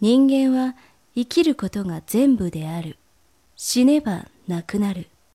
人間は生きることが全部である。死ねばなくなる。